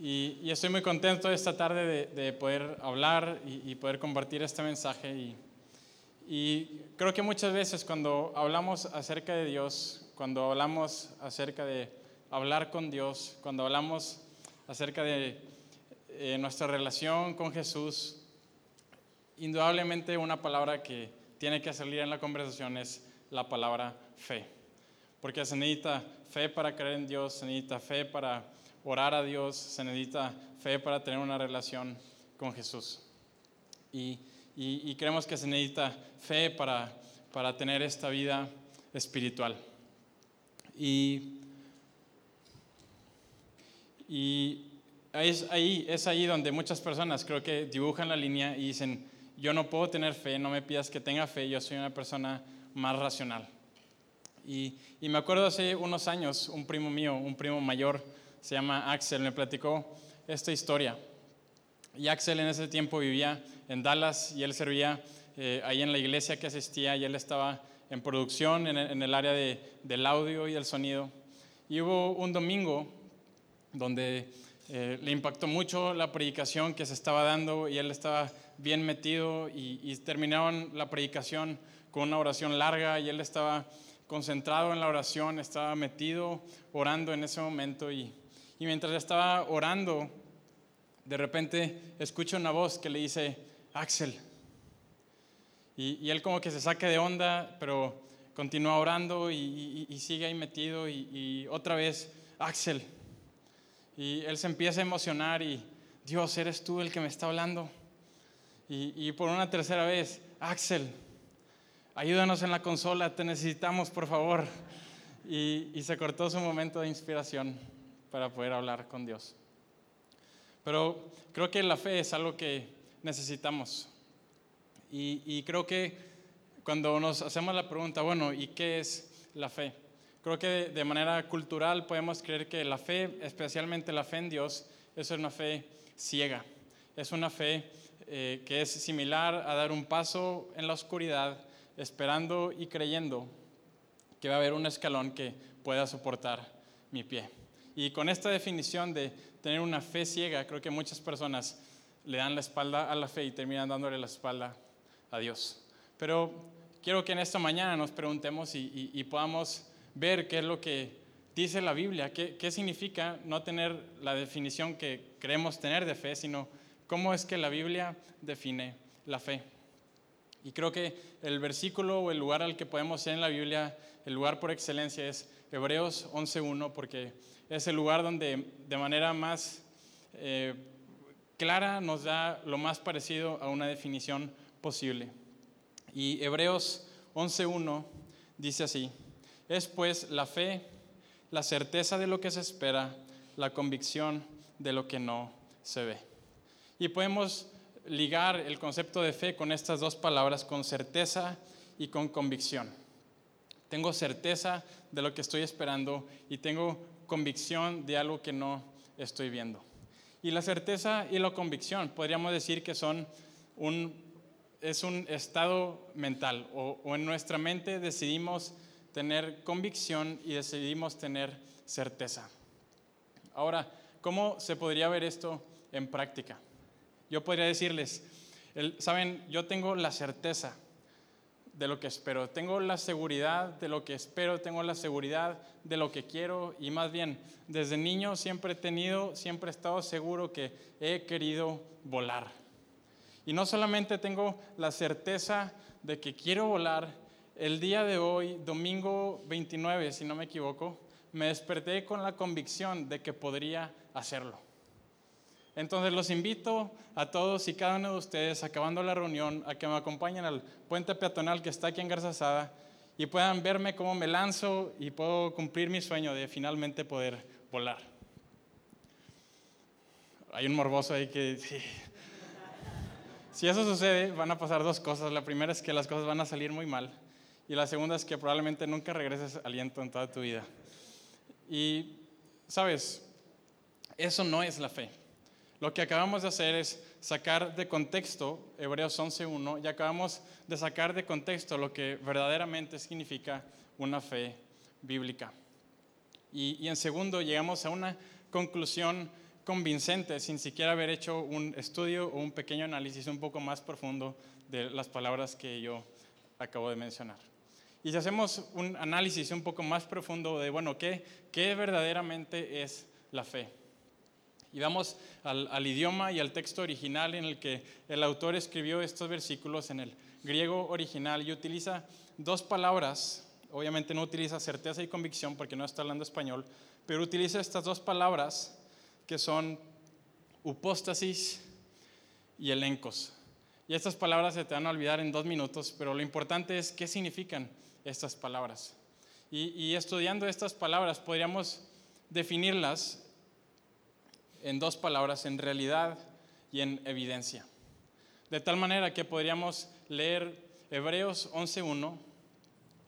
Y, estoy muy contento esta tarde de, de poder hablar y, poder compartir este mensaje. Y, y creo que muchas veces cuando hablamos acerca de Dios, cuando hablamos acerca de hablar con Dios, cuando hablamos acerca de eh, nuestra relación con Jesús, indudablemente una palabra que tiene que salir en la conversación es la palabra fe. Porque se necesita fe para creer en Dios, se necesita fe para orar a Dios, se necesita fe para tener una relación con Jesús. Y, y, creemos que se necesita fe para, para tener esta vida espiritual. Y, y es, ahí, es ahí donde muchas personas creo que dibujan la línea y dicen, yo no puedo tener fe, no me pidas que tenga fe, yo soy una persona más racional. Y, y, me acuerdo hace unos años, un primo mío, un primo mayor, se llama Axel, me platicó esta historia. Y Axel en ese tiempo vivía en Dallas y él servía eh, ahí en la iglesia que asistía y él estaba en producción en el, área de, del audio y del sonido. Y hubo un domingo donde eh, le impactó mucho la predicación que se estaba dando y él estaba bien metido y, y terminaron la predicación con una oración larga y él estaba concentrado en la oración, estaba metido orando en ese momento y, y mientras estaba orando, de repente escucha una voz que le dice, Axel. Y, y él como que se saca de onda, pero continúa orando y, sigue ahí metido y, otra vez, Axel. Y él se empieza a emocionar y, Dios, eres tú el que me está hablando. Y, por una tercera vez, Axel ayúdanos en la consola, te necesitamos, por favor. Y, se cortó su momento de inspiración para poder hablar con Dios. Pero creo que la fe es algo que necesitamos. Y, creo que cuando nos hacemos la pregunta, bueno, ¿y qué es la fe? Creo que de, de manera cultural podemos creer que la fe, especialmente la fe en Dios, es una fe ciega. Es una fe eh, que es similar a dar un paso en la oscuridad esperando y creyendo que va a haber un escalón que pueda soportar mi pie. Y con esta definición de tener una fe ciega, creo que muchas personas le dan la espalda a la fe y terminan dándole la espalda a Dios. Pero quiero que en esta mañana nos preguntemos y, y, y podamos ver qué es lo que dice la Biblia, qué, qué significa no tener la definición que creemos tener de fe, sino cómo es que la Biblia define la fe. Y creo que el versículo o el lugar al que podemos ir en la Biblia, el lugar por excelencia es Hebreos 11.1, porque es el lugar donde de manera más eh, clara nos da lo más parecido a una definición posible. Y Hebreos 11.1 dice así, es pues la fe, la certeza de lo que se espera, la convicción de lo que no se ve. Y podemos ligar el concepto de fe con estas dos palabras, con certeza y con convicción. Tengo certeza de lo que estoy esperando y tengo convicción de algo que no estoy viendo. Y la certeza y la convicción podríamos decir que son un, es un estado mental o, en nuestra mente decidimos tener convicción y decidimos tener certeza. Ahora, ¿cómo se podría ver esto en práctica? Yo podría decirles, saben, yo tengo la certeza de lo que espero, tengo la seguridad de lo que espero, tengo la seguridad de lo que quiero y más bien, desde niño siempre he tenido, siempre he estado seguro que he querido volar. Y no solamente tengo la certeza de que quiero volar, el día de hoy, domingo 29, si no me equivoco, me desperté con la convicción de que podría hacerlo. Entonces los invito a todos y cada uno de ustedes, acabando la reunión, a que me acompañen al puente peatonal que está aquí en Garzasada y puedan verme cómo me lanzo y puedo cumplir mi sueño de finalmente poder volar. Hay un morboso ahí que... Sí. Si eso sucede, van a pasar dos cosas. La primera es que las cosas van a salir muy mal. Y la segunda es que probablemente nunca regreses aliento en toda tu vida. Y, sabes, eso no es la fe. Lo que acabamos de hacer es sacar de contexto Hebreos 11.1 y acabamos de sacar de contexto lo que verdaderamente significa una fe bíblica. Y, y en segundo, llegamos a una conclusión convincente sin siquiera haber hecho un estudio o un pequeño análisis un poco más profundo de las palabras que yo acabo de mencionar. Y si hacemos un análisis un poco más profundo de, bueno, ¿qué, qué verdaderamente es la fe? Y vamos al, al, idioma y al texto original en el que el autor escribió estos versículos en el griego original y utiliza dos palabras, obviamente no utiliza certeza y convicción porque no está hablando español, pero utiliza estas dos palabras que son upóstasis y elencos. Y estas palabras se te van a olvidar en dos minutos, pero lo importante es qué significan estas palabras. Y, y estudiando estas palabras podríamos definirlas en dos palabras, en realidad y en evidencia. De tal manera que podríamos leer Hebreos 11.1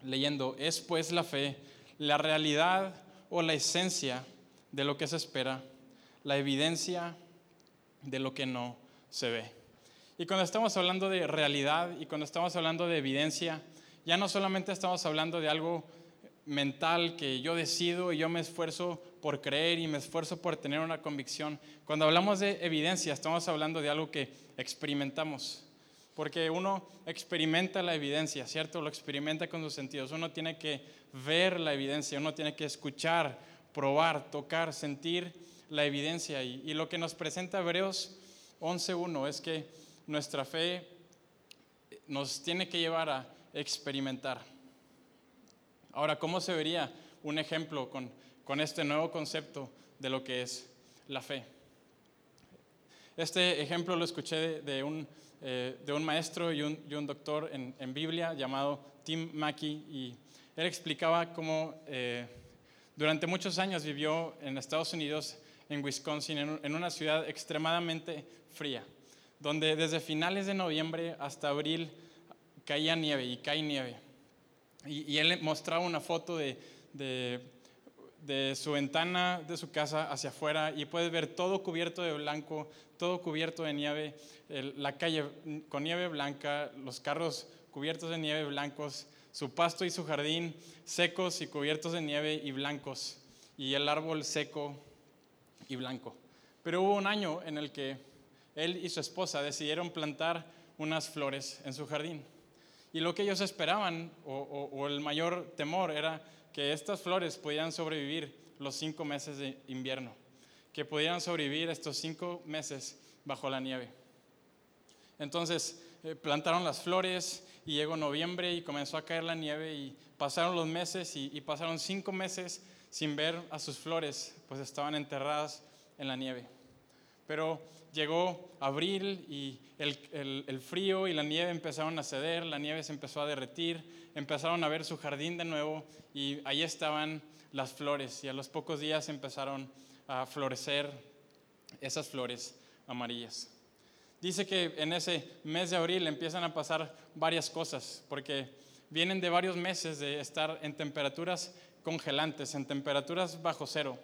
leyendo, es pues la fe, la realidad o la esencia de lo que se espera, la evidencia de lo que no se ve. Y cuando estamos hablando de realidad y cuando estamos hablando de evidencia, ya no solamente estamos hablando de algo mental que yo decido y yo me esfuerzo por creer y me esfuerzo por tener una convicción. Cuando hablamos de evidencia, estamos hablando de algo que experimentamos. Porque uno experimenta la evidencia, ¿cierto? Lo experimenta con sus sentidos. Uno tiene que ver la evidencia, uno tiene que escuchar, probar, tocar, sentir la evidencia. Y, y lo que nos presenta Hebreos 11.1 es que nuestra fe nos tiene que llevar a experimentar. Ahora, ¿cómo se vería un ejemplo con, con este nuevo concepto de lo que es la fe? Este ejemplo lo escuché de, un eh, de un maestro y un, doctor en, Biblia llamado Tim Mackey y él explicaba cómo eh, durante muchos años vivió en Estados Unidos, en Wisconsin, en, una ciudad extremadamente fría, donde desde finales de noviembre hasta abril caía nieve y cae nieve. Y, él mostraba una foto de, de su ventana de su casa hacia afuera y puedes ver todo cubierto de blanco, todo cubierto de nieve, la calle con nieve blanca, los carros cubiertos de nieve blancos, su pasto y su jardín secos y cubiertos de nieve y blancos, y el árbol seco y blanco. Pero hubo un año en el que él y su esposa decidieron plantar unas flores en su jardín. Y lo que ellos esperaban, o, o el mayor temor, era que estas flores pudieran sobrevivir los cinco meses de invierno que pudieran sobrevivir estos cinco meses bajo la nieve. Entonces eh, plantaron las flores y llegó noviembre y comenzó a caer la nieve y pasaron los meses y, pasaron cinco meses sin ver a sus flores, pues estaban enterradas en la nieve. Pero llegó abril y el, el, frío y la nieve empezaron a ceder, la nieve se empezó a derretir, empezaron a ver su jardín de nuevo y ahí estaban las flores y a los pocos días empezaron a florecer esas flores amarillas. Dice que en ese mes de abril empiezan a pasar varias cosas, porque vienen de varios meses de estar en temperaturas congelantes, en temperaturas bajo cero.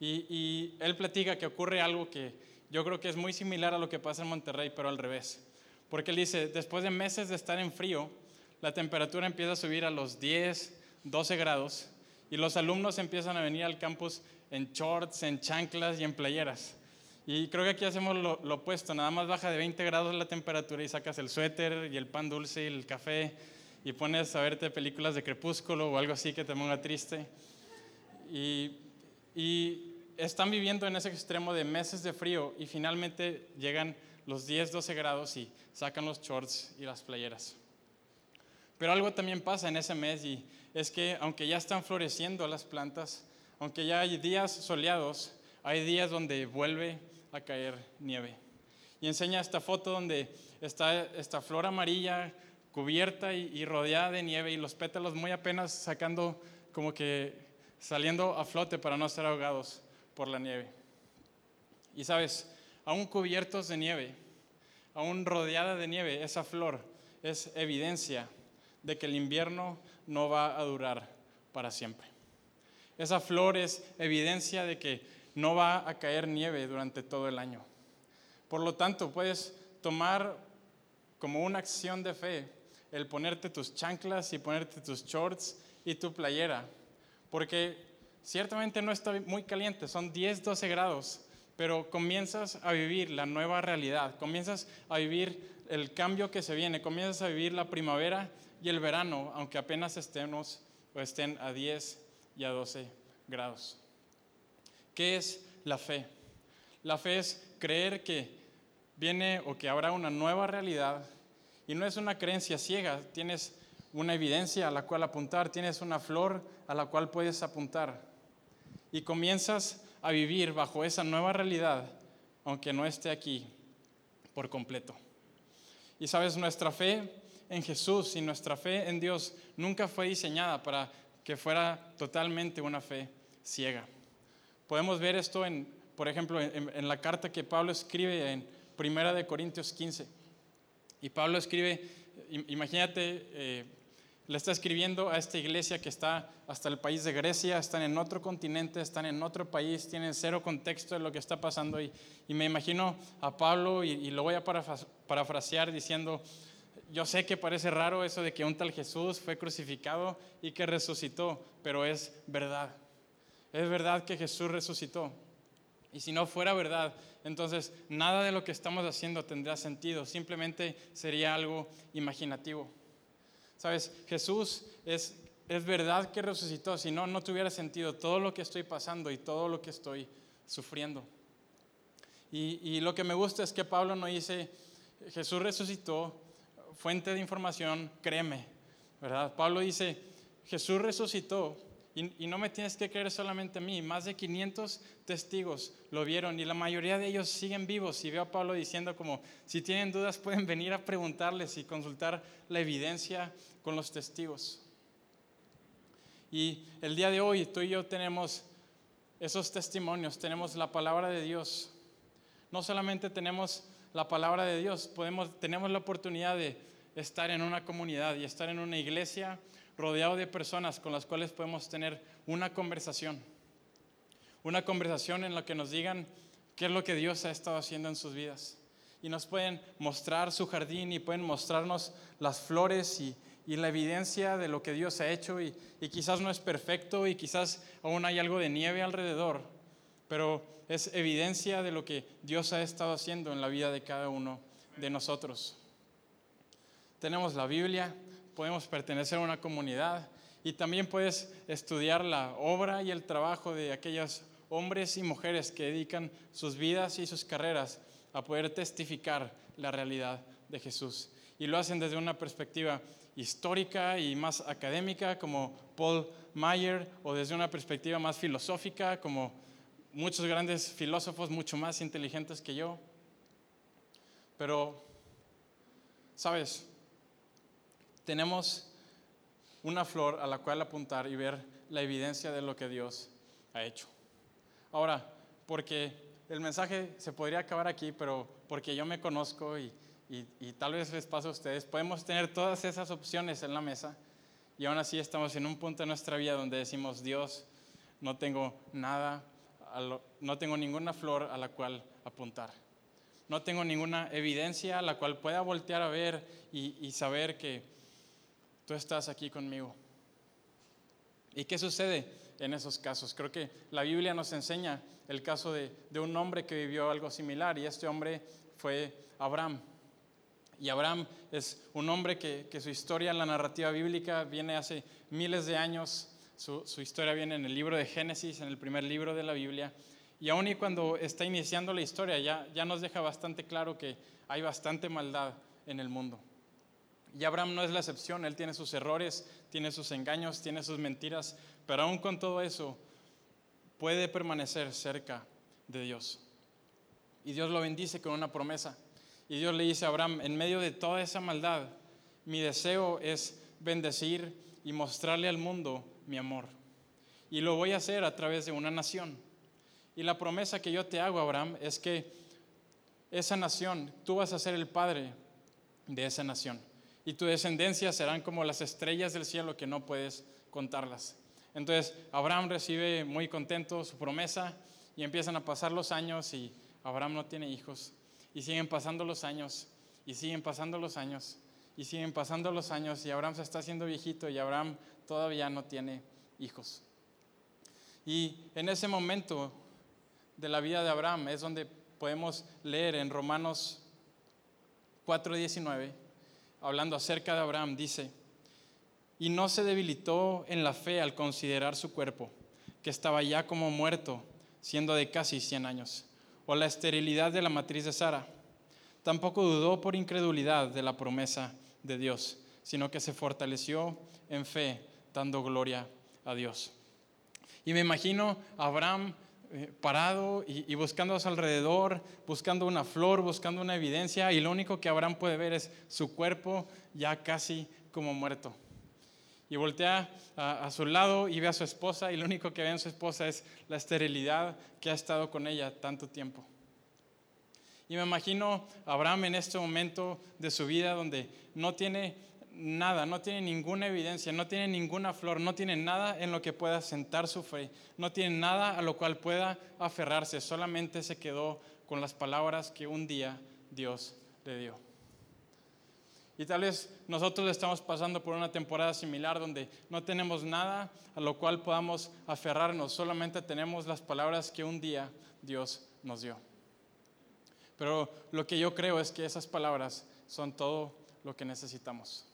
Y, y, él platica que ocurre algo que yo creo que es muy similar a lo que pasa en Monterrey, pero al revés. Porque él dice, después de meses de estar en frío, la temperatura empieza a subir a los 10, 12 grados y los alumnos empiezan a venir al campus en shorts, en chanclas y en playeras. Y creo que aquí hacemos lo, opuesto, nada más baja de 20 grados la temperatura y sacas el suéter y el pan dulce y el café y pones a verte películas de crepúsculo o algo así que te ponga triste. Y, y están viviendo en ese extremo de meses de frío y finalmente llegan los 10, 12 grados y sacan los shorts y las playeras. Pero algo también pasa en ese mes y es que aunque ya están floreciendo las plantas, aunque ya hay días soleados, hay días donde vuelve a caer nieve. Y enseña esta foto donde está esta flor amarilla cubierta y, rodeada de nieve y los pétalos muy apenas sacando como que saliendo a flote para no ser ahogados por la nieve. Y sabes, aún cubiertos de nieve, aún rodeada de nieve, esa flor es evidencia de que el invierno no va a durar para siempre. Esa flor es evidencia de que no va a caer nieve durante todo el año. Por lo tanto, puedes tomar como una acción de fe el ponerte tus chanclas y ponerte tus shorts y tu playera, porque ciertamente no está muy caliente, son 10, 12 grados, pero comienzas a vivir la nueva realidad, comienzas a vivir el cambio que se viene, comienzas a vivir la primavera y el verano, aunque apenas estemos o estén a 10 y a 12 grados. ¿Qué es la fe? La fe es creer que viene o que habrá una nueva realidad y no es una creencia ciega, tienes una evidencia a la cual apuntar, tienes una flor a la cual puedes apuntar y comienzas a vivir bajo esa nueva realidad, aunque no esté aquí por completo. Y sabes, nuestra fe en Jesús y nuestra fe en Dios nunca fue diseñada para que fuera totalmente una fe ciega. Podemos ver esto en, por ejemplo, en, la carta que Pablo escribe en Primera de Corintios 15. Y Pablo escribe, imagínate, eh, le está escribiendo a esta iglesia que está hasta el país de Grecia, están en otro continente, están en otro país, tienen cero contexto de lo que está pasando. Y, me imagino a Pablo, y, lo voy a parafrasear diciendo, yo sé que parece raro eso de que un tal Jesús fue crucificado y que resucitó, pero es verdad. Es verdad que Jesús resucitó. Y si no fuera verdad, entonces nada de lo que estamos haciendo tendría sentido, simplemente sería algo imaginativo. Sabes, Jesús es, es verdad que resucitó, si no, no tuviera sentido todo lo que estoy pasando y todo lo que estoy sufriendo. Y, y lo que me gusta es que Pablo no dice, Jesús resucitó, fuente de información, créeme, ¿verdad? Pablo dice, Jesús resucitó y, no me tienes que creer solamente a mí, más de 500 testigos lo vieron y la mayoría de ellos siguen vivos. Y veo a Pablo diciendo como, si tienen dudas pueden venir a preguntarles y consultar la evidencia con los testigos. Y el día de hoy tú y yo tenemos esos testimonios, tenemos la palabra de Dios. No solamente tenemos la palabra de Dios, podemos, tenemos la oportunidad de estar en una comunidad y estar en una iglesia rodeado de personas con las cuales podemos tener una conversación. Una conversación en la que nos digan qué es lo que Dios ha estado haciendo en sus vidas. Y nos pueden mostrar su jardín y pueden mostrarnos las flores y, la evidencia de lo que Dios ha hecho. Y, y quizás no es perfecto y quizás aún hay algo de nieve alrededor, pero es evidencia de lo que Dios ha estado haciendo en la vida de cada uno de nosotros. Tenemos la Biblia, podemos pertenecer a una comunidad y también puedes estudiar la obra y el trabajo de aquellos hombres y mujeres que dedican sus vidas y sus carreras a poder testificar la realidad de Jesús. Y lo hacen desde una perspectiva histórica y más académica como Paul Mayer o desde una perspectiva más filosófica como muchos grandes filósofos mucho más inteligentes que yo. Pero, ¿sabes? Tenemos una flor a la cual apuntar y ver la evidencia de lo que Dios ha hecho. Ahora, porque el mensaje se podría acabar aquí, pero porque yo me conozco y, tal vez les pasa a ustedes, podemos tener todas esas opciones en la mesa y aún así estamos en un punto de nuestra vida donde decimos, Dios, no tengo nada, no tengo ninguna flor a la cual apuntar. No tengo ninguna evidencia a la cual pueda voltear a ver y saber que tú estás aquí conmigo. ¿Y qué sucede en esos casos? Creo que la Biblia nos enseña el caso de, un hombre que vivió algo similar y este hombre fue Abraham. Y Abraham es un hombre que, su historia en la narrativa bíblica viene hace miles de años. Su, historia viene en el libro de Génesis, en el primer libro de la Biblia. Y aún y cuando está iniciando la historia, ya nos deja bastante claro que hay bastante maldad en el mundo. Y Abraham no es la excepción, él tiene sus errores, tiene sus engaños, tiene sus mentiras, pero aún con todo eso puede permanecer cerca de Dios. Y Dios lo bendice con una promesa. Y Dios le dice a Abraham, en medio de toda esa maldad, mi deseo es bendecir y mostrarle al mundo mi amor. Y lo voy a hacer a través de una nación. Y la promesa que yo te hago, Abraham, es que esa nación, tú vas a ser el padre de esa nación y tu descendencia serán como las estrellas del cielo que no puedes contarlas. Entonces Abraham recibe muy contento su promesa y empiezan a pasar los años y Abraham no tiene hijos y siguen pasando los años y siguen pasando los años y siguen pasando los años y Abraham se está haciendo viejito y Abraham todavía no tiene hijos. Y en ese momento de la vida de Abraham es donde podemos leer en Romanos 4:19, hablando acerca de Abraham, dice, y no se debilitó en la fe al considerar su cuerpo, que estaba ya como muerto, siendo de casi 100 años, o la esterilidad de la matriz de Sara. Tampoco dudó por incredulidad de la promesa de Dios, sino que se fortaleció en fe, dando gloria a Dios. Y me imagino a Abraham eh, parado y, buscando a su alrededor, buscando una flor, buscando una evidencia, y lo único que Abraham puede ver es su cuerpo ya casi como muerto. Y voltea a, su lado y ve a su esposa, y lo único que ve en su esposa es la esterilidad que ha estado con ella tanto tiempo. Y me imagino Abraham en este momento de su vida donde no tiene nada, no tiene ninguna evidencia, no tiene ninguna flor, no tiene nada en lo que pueda sentar su fe, no tiene nada a lo cual pueda aferrarse, solamente se quedó con las palabras que un día Dios le dio. Y tal vez nosotros estamos pasando por una temporada similar donde no tenemos nada a lo cual podamos aferrarnos, solamente tenemos las palabras que un día Dios nos dio. Pero lo que yo creo es que esas palabras son todo lo que necesitamos.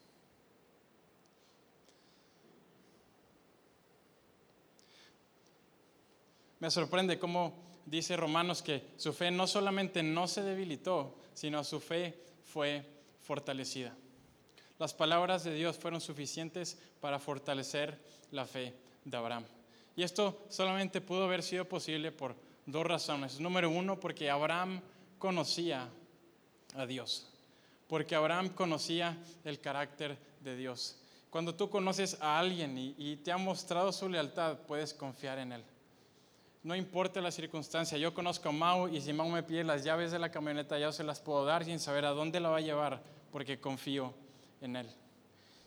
Me sorprende cómo dice Romanos que su fe no solamente no se debilitó, sino su fe fue fortalecida. Las palabras de Dios fueron suficientes para fortalecer la fe de Abraham. Y esto solamente pudo haber sido posible por dos razones. Número uno, porque Abraham conocía a Dios, porque Abraham conocía el carácter de Dios. Cuando tú conoces a alguien y, te ha mostrado su lealtad, puedes confiar en él no importa la circunstancia. Yo conozco a Mau y si Mau me pide las llaves de la camioneta, ya se las puedo dar sin saber a dónde la va a llevar, porque confío en él.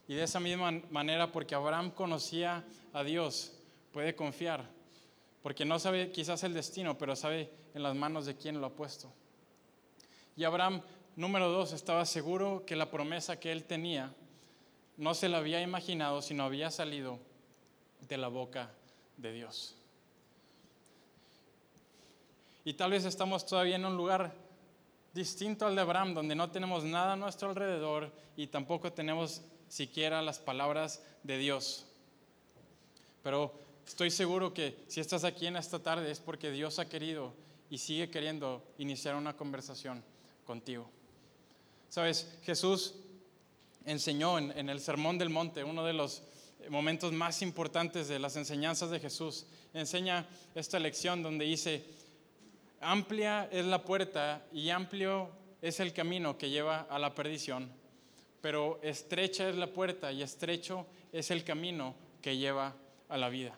Y de esa misma manera, porque Abraham conocía a Dios, puede confiar, porque no sabe quizás el destino, pero sabe en las manos de quién lo ha puesto. Y Abraham, número dos, estaba seguro que la promesa que él tenía no se la había imaginado, sino había salido de la boca de Dios. Y tal vez estamos todavía en un lugar distinto al de Abraham, donde no tenemos nada a nuestro alrededor y tampoco tenemos siquiera las palabras de Dios. Pero estoy seguro que si estás aquí en esta tarde es porque Dios ha querido y sigue queriendo iniciar una conversación contigo. Sabes, Jesús enseñó en, en, el Sermón del Monte, uno de los momentos más importantes de las enseñanzas de Jesús, enseña esta lección donde dice, Amplia es la puerta y amplio es el camino que lleva a la perdición, pero estrecha es la puerta y estrecho es el camino que lleva a la vida.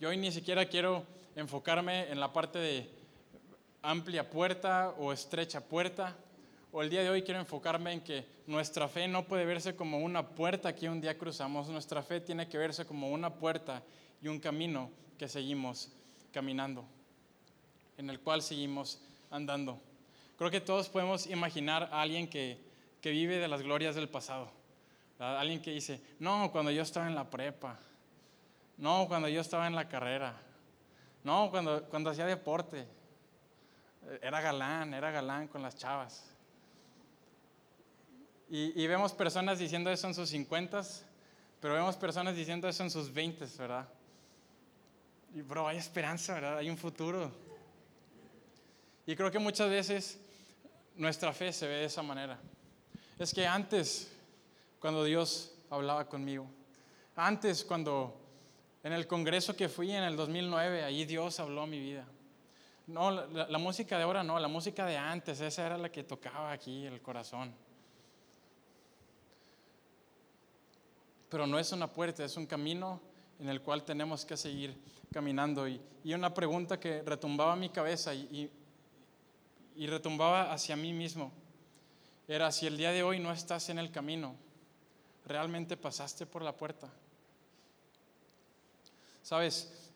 Yo hoy ni siquiera quiero enfocarme en la parte de amplia puerta o estrecha puerta, o el día de hoy quiero enfocarme en que nuestra fe no puede verse como una puerta que un día cruzamos, nuestra fe tiene que verse como una puerta y un camino que seguimos caminando en el cual seguimos andando. Creo que todos podemos imaginar a alguien que, que vive de las glorias del pasado. Alguien que dice, no, cuando yo estaba en la prepa, no, cuando yo estaba en la carrera, no, cuando, cuando hacía deporte, era galán, era galán con las chavas. Y, y vemos personas diciendo eso en sus 50, pero vemos personas diciendo eso en sus 20, ¿verdad? Y bro, hay esperanza, ¿verdad? Hay un futuro. Y creo que muchas veces nuestra fe se ve de esa manera. Es que antes, cuando Dios hablaba conmigo, antes cuando en el congreso que fui en el 2009, ahí Dios habló a mi vida. No, la, la, música de ahora no, la música de antes, esa era la que tocaba aquí el corazón. Pero no es una puerta, es un camino en el cual tenemos que seguir caminando. Y, y una pregunta que retumbaba en mi cabeza y, y retumbaba hacia mí mismo era si el día de hoy no estás en el camino, realmente pasaste por la puerta. Sabes,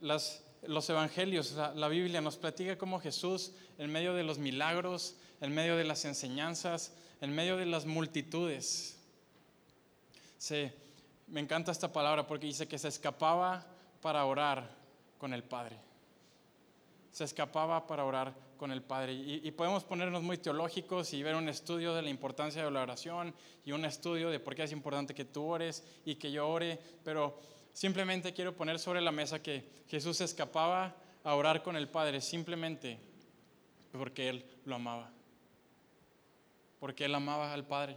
los evangelios, la, la, Biblia nos platica cómo Jesús, en medio de los milagros, en medio de las enseñanzas, en medio de las multitudes, se, me encanta esta palabra porque dice que se escapaba para orar con el Padre. Se escapaba para orar con el Padre. Y, podemos ponernos muy teológicos y ver un estudio de la importancia de la oración y un estudio de por qué es importante que tú ores y que yo ore, pero simplemente quiero poner sobre la mesa que Jesús se escapaba a orar con el Padre simplemente porque Él lo amaba. Porque Él amaba al Padre.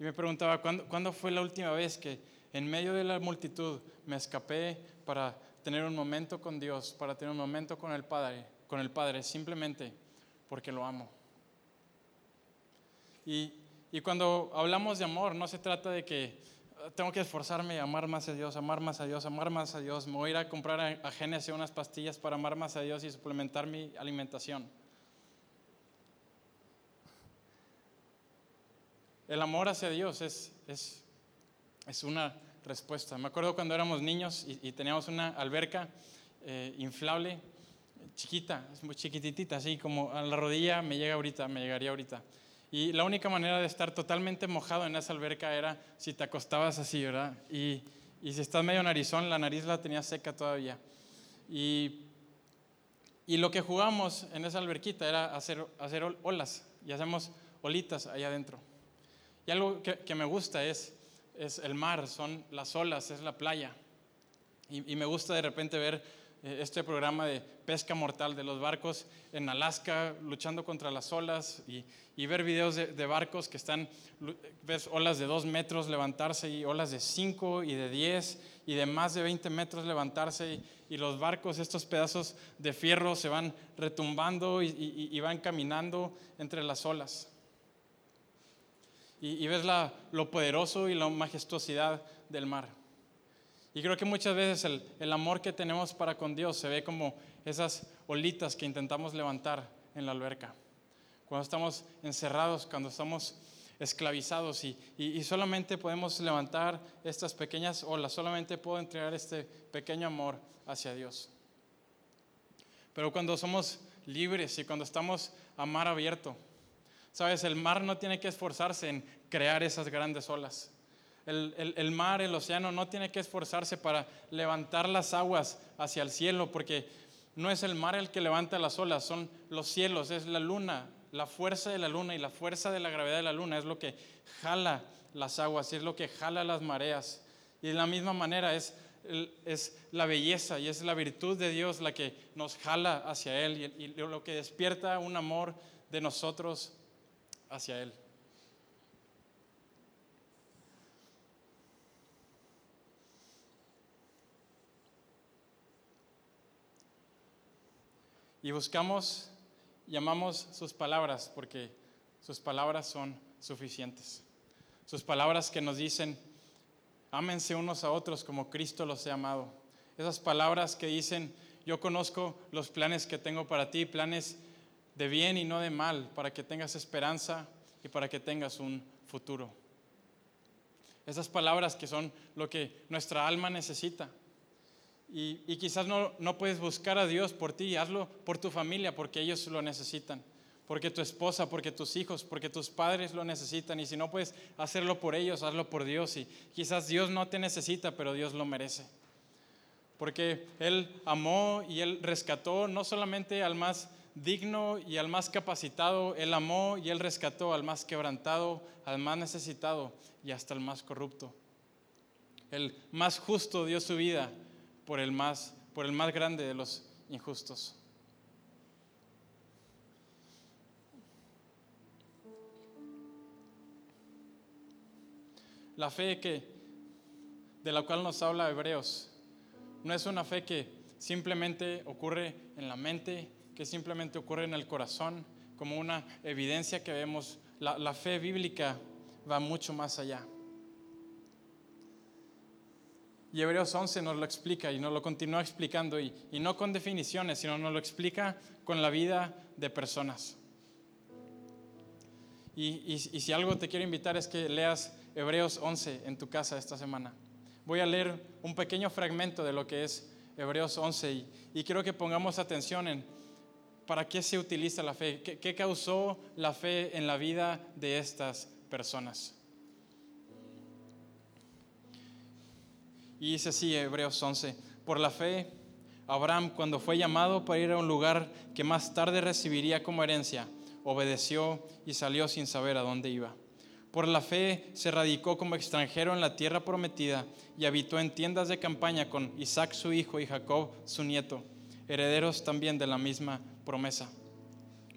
Y me preguntaba, ¿cuándo, ¿cuándo fue la última vez que en medio de la multitud me escapé para tener un momento con Dios, para tener un momento con el Padre, con el Padre, simplemente porque lo amo. Y, y cuando hablamos de amor, no se trata de que ah, tengo que esforzarme a amar más a Dios, amar más a Dios, amar más a Dios. Me voy a ir a comprar a, a unas pastillas para amar más a Dios y suplementar mi alimentación. El amor hacia Dios es, es, es una respuesta. Me acuerdo cuando éramos niños y, teníamos una alberca eh, inflable, chiquita, muy chiquitita, así como a la rodilla me llega ahorita, me llegaría ahorita. Y la única manera de estar totalmente mojado en esa alberca era si te acostabas así, ¿verdad? Y, si estás medio narizón, la nariz la tenía seca todavía. Y, lo que jugamos en esa alberquita era hacer, hacer olas y hacemos olitas allá adentro. Y algo que me gusta es es el mar, son las olas, es la playa. Y, me gusta de repente ver eh, este programa de pesca mortal de los barcos en Alaska luchando contra las olas y, ver videos de, barcos que están, ves olas de dos metros levantarse y olas de cinco y de diez y de más de 20 metros levantarse y, los barcos, estos pedazos de fierro se van retumbando y van caminando entre las olas y, ves la, lo poderoso y la majestuosidad del mar. Y creo que muchas veces el, el, amor que tenemos para con Dios se ve como esas olitas que intentamos levantar en la alberca. Cuando estamos encerrados, cuando estamos esclavizados y, y, solamente podemos levantar estas pequeñas olas, solamente puedo entregar este pequeño amor hacia Dios. Pero cuando somos libres y cuando estamos a mar abierto, Sabes, el mar no tiene que esforzarse en crear esas grandes olas. El, mar, el océano no tiene que esforzarse para levantar las aguas hacia el cielo, porque no es el mar el que levanta las olas, son los cielos, es la luna, la fuerza de la luna y la fuerza de la gravedad de la luna es lo que jala las aguas, es lo que jala las mareas. Y de la misma manera es, es la belleza y es la virtud de Dios la que nos jala hacia Él y, y lo que despierta un amor de nosotros hacia Él. Y buscamos y amamos sus palabras porque sus palabras son suficientes. Sus palabras que nos dicen, ámense unos a otros como Cristo los ha amado. Esas palabras que dicen, yo conozco los planes que tengo para ti, planes de bien y no de mal, para que tengas esperanza y para que tengas un futuro. Esas palabras que son lo que nuestra alma necesita. Y, quizás no, no puedes buscar a Dios por ti, hazlo por tu familia, porque ellos lo necesitan. Porque tu esposa, porque tus hijos, porque tus padres lo necesitan. Y si no puedes hacerlo por ellos, hazlo por Dios. Y quizás Dios no te necesita, pero Dios lo merece. Porque Él amó y Él rescató no solamente al más digno y al más capacitado, Él amó y Él rescató al más quebrantado, al más necesitado y hasta el más corrupto. El más justo dio su vida por el más, por el más grande de los injustos. La fe que, de la cual nos habla Hebreos no es una fe que simplemente ocurre en la mente que simplemente ocurre en el corazón, como una evidencia que vemos. La, fe bíblica va mucho más allá. Y Hebreos 11 nos lo explica y nos lo continúa explicando, y, no con definiciones, sino nos lo explica con la vida de personas. Y, y, si algo te quiero invitar es que leas Hebreos 11 en tu casa esta semana. Voy a leer un pequeño fragmento de lo que es Hebreos 11 y, y quiero que pongamos atención en, ¿Para qué se utiliza la fe? ¿Qué, causó la fe en la vida de estas personas? Y dice así Hebreos 11, Por la fe, Abraham, cuando fue llamado para ir a un lugar que más tarde recibiría como herencia, obedeció y salió sin saber a dónde iba. Por la fe se radicó como extranjero en la tierra prometida y habitó en tiendas de campaña con Isaac su hijo y Jacob su nieto, herederos también de la misma promesa.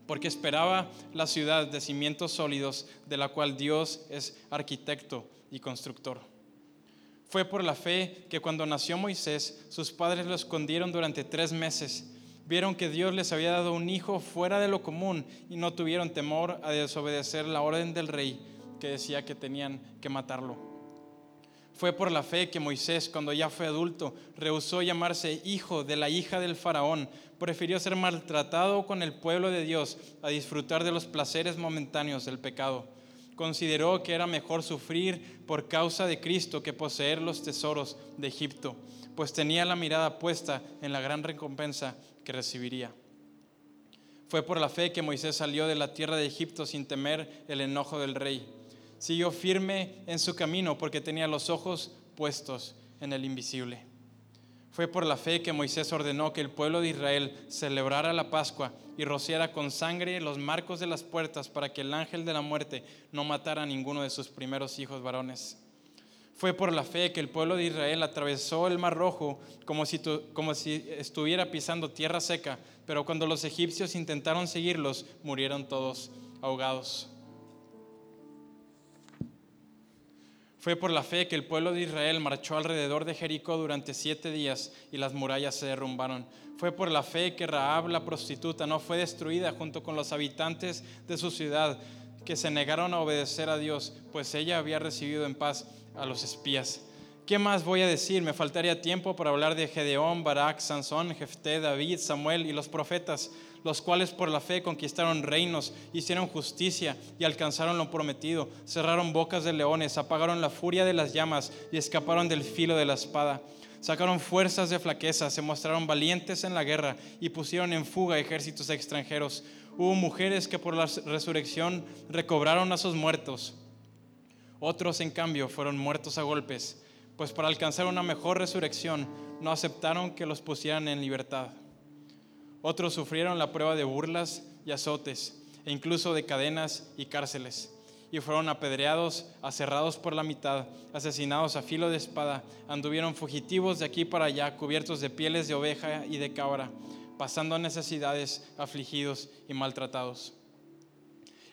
Porque esperaba la ciudad de cimientos sólidos de la cual Dios es arquitecto y constructor. Fue por la fe que cuando nació Moisés, sus padres lo escondieron durante tres meses. Vieron que Dios les había dado un hijo fuera de lo común y no tuvieron temor a desobedecer la orden del rey que decía que tenían que matarlo. Fue por la fe que Moisés, cuando ya fue adulto, rehusó llamarse hijo de la hija del faraón. Prefirió ser maltratado con el pueblo de Dios a disfrutar de los placeres momentáneos del pecado consideró que era mejor sufrir por causa de Cristo que poseer los tesoros de Egipto, pues tenía la mirada puesta en la gran recompensa que recibiría. Fue por la fe que Moisés salió de la tierra de Egipto sin temer el enojo del rey. Siguió firme en su camino porque tenía los ojos puestos en el invisible. Fue por la fe que Moisés ordenó que el pueblo de Israel celebrara la Pascua y rociara con sangre los marcos de las puertas para que el ángel de la muerte no matara a ninguno de sus primeros hijos varones. Fue por la fe que el pueblo de Israel atravesó el mar rojo como si, como si estuviera pisando tierra seca, pero cuando los egipcios intentaron seguirlos, murieron todos ahogados. Fue por la fe que el pueblo de Israel marchó alrededor de Jericó durante siete días y las murallas se derrumbaron. Fue por la fe que Raab la prostituta no fue destruida junto con los habitantes de su ciudad que se negaron a obedecer a Dios, pues ella había recibido en paz a los espías. ¿Qué más voy a decir? Me faltaría tiempo para hablar de Gedeón, Barak, Sansón, Jefté, David, Samuel y los profetas los cuales por la fe conquistaron reinos, hicieron justicia y alcanzaron lo prometido, cerraron bocas de leones, apagaron la furia de las llamas y escaparon del filo de la espada. Sacaron fuerzas de flaqueza, se mostraron valientes en la guerra y pusieron en fuga ejércitos extranjeros. Hubo mujeres que por la resurrección recobraron a sus muertos. Otros, en cambio, fueron muertos a golpes, pues para alcanzar una mejor resurrección no aceptaron que los pusieran en libertad. Otros sufrieron la prueba de burlas y azotes, e incluso de cadenas y cárceles. Y fueron apedreados, aserrados por la mitad, asesinados a filo de espada, anduvieron fugitivos de aquí para allá, cubiertos de pieles de oveja y de cabra, pasando necesidades, afligidos y maltratados.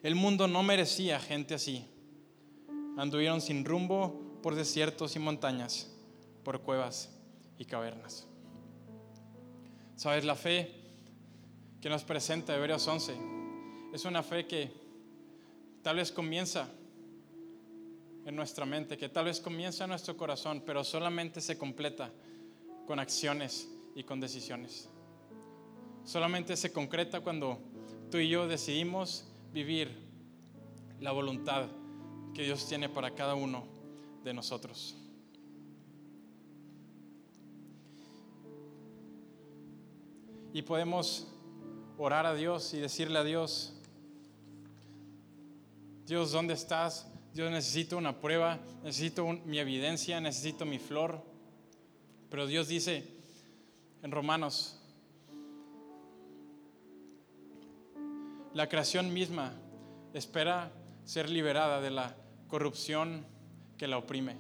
El mundo no merecía gente así. Anduvieron sin rumbo por desiertos y montañas, por cuevas y cavernas. ¿Sabes? La fe que nos presenta Hebreos 11. Es una fe que tal vez comienza en nuestra mente, que tal vez comienza en nuestro corazón, pero solamente se completa con acciones y con decisiones. Solamente se concreta cuando tú y yo decidimos vivir la voluntad que Dios tiene para cada uno de nosotros. Y podemos orar a Dios y decirle a Dios, Dios, ¿dónde estás? Dios, necesito una prueba, necesito mi evidencia, necesito mi flor. Pero Dios dice en Romanos, la creación misma espera ser liberada de la corrupción que la oprime,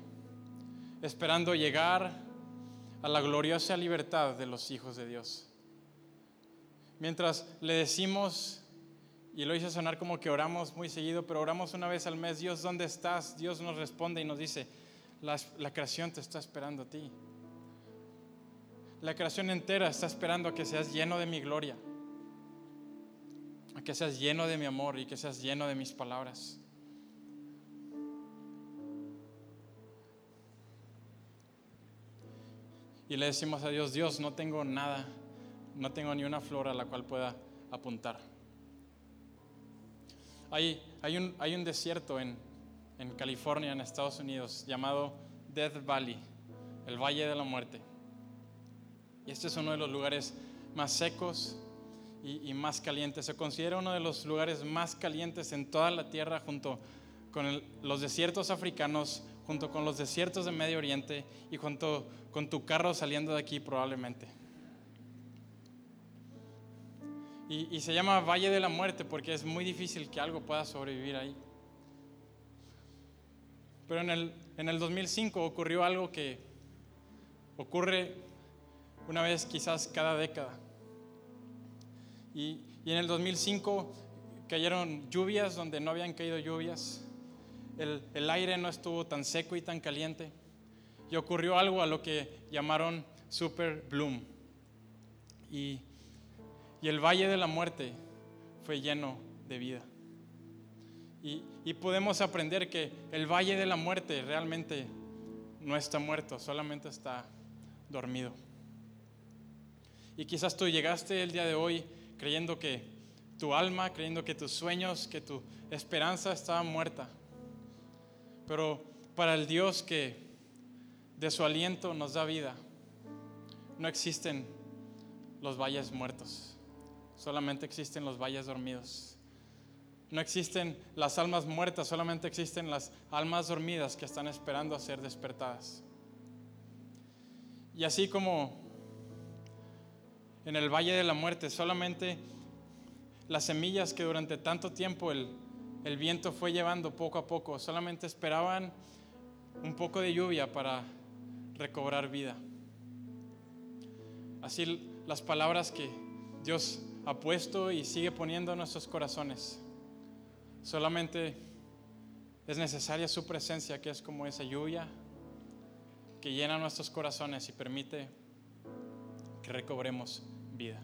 esperando llegar a la gloriosa libertad de los hijos de Dios mientras le decimos, y lo hice sonar como que oramos muy seguido, pero oramos una vez al mes, Dios, ¿dónde estás? Dios nos responde y nos dice, la, la creación te está esperando a ti. La creación entera está esperando a que seas lleno de mi gloria, a que seas lleno de mi amor y que seas lleno de mis palabras. Y le decimos a Dios, Dios, no tengo nada no tengo ni una flor a la cual pueda apuntar. Hay, hay, un, hay un desierto en, en California, en Estados Unidos, llamado Death Valley, el Valle de la Muerte. Y este es uno de los lugares más secos y, más calientes. Se considera uno de los lugares más calientes en toda la tierra junto con los desiertos africanos, junto con los desiertos de Medio Oriente y junto con tu carro saliendo de aquí probablemente. Y, se llama Valle de la Muerte porque es muy difícil que algo pueda sobrevivir ahí. Pero en el, en el 2005 ocurrió algo que ocurre una vez quizás cada década. Y, y en el 2005 cayeron lluvias donde no habían caído lluvias. El, el, aire no estuvo tan seco y tan caliente. Y ocurrió algo a lo que llamaron Super Bloom. Y y el valle de la muerte fue lleno de vida. Y, podemos aprender que el valle de la muerte realmente no está muerto, solamente está dormido. Y quizás tú llegaste el día de hoy creyendo que tu alma, creyendo que tus sueños, que tu esperanza estaba muerta. Pero para el Dios que de su aliento nos da vida, no existen los valles muertos solamente existen los valles dormidos. No existen las almas muertas, solamente existen las almas dormidas que están esperando a ser despertadas. Y así como en el valle de la muerte, solamente las semillas que durante tanto tiempo el, el viento fue llevando poco a poco, solamente esperaban un poco de lluvia para recobrar vida. Así las palabras que Dios ha puesto y sigue poniendo en nuestros corazones. Solamente es necesaria su presencia, que es como esa lluvia que llena nuestros corazones y permite que recobremos vida.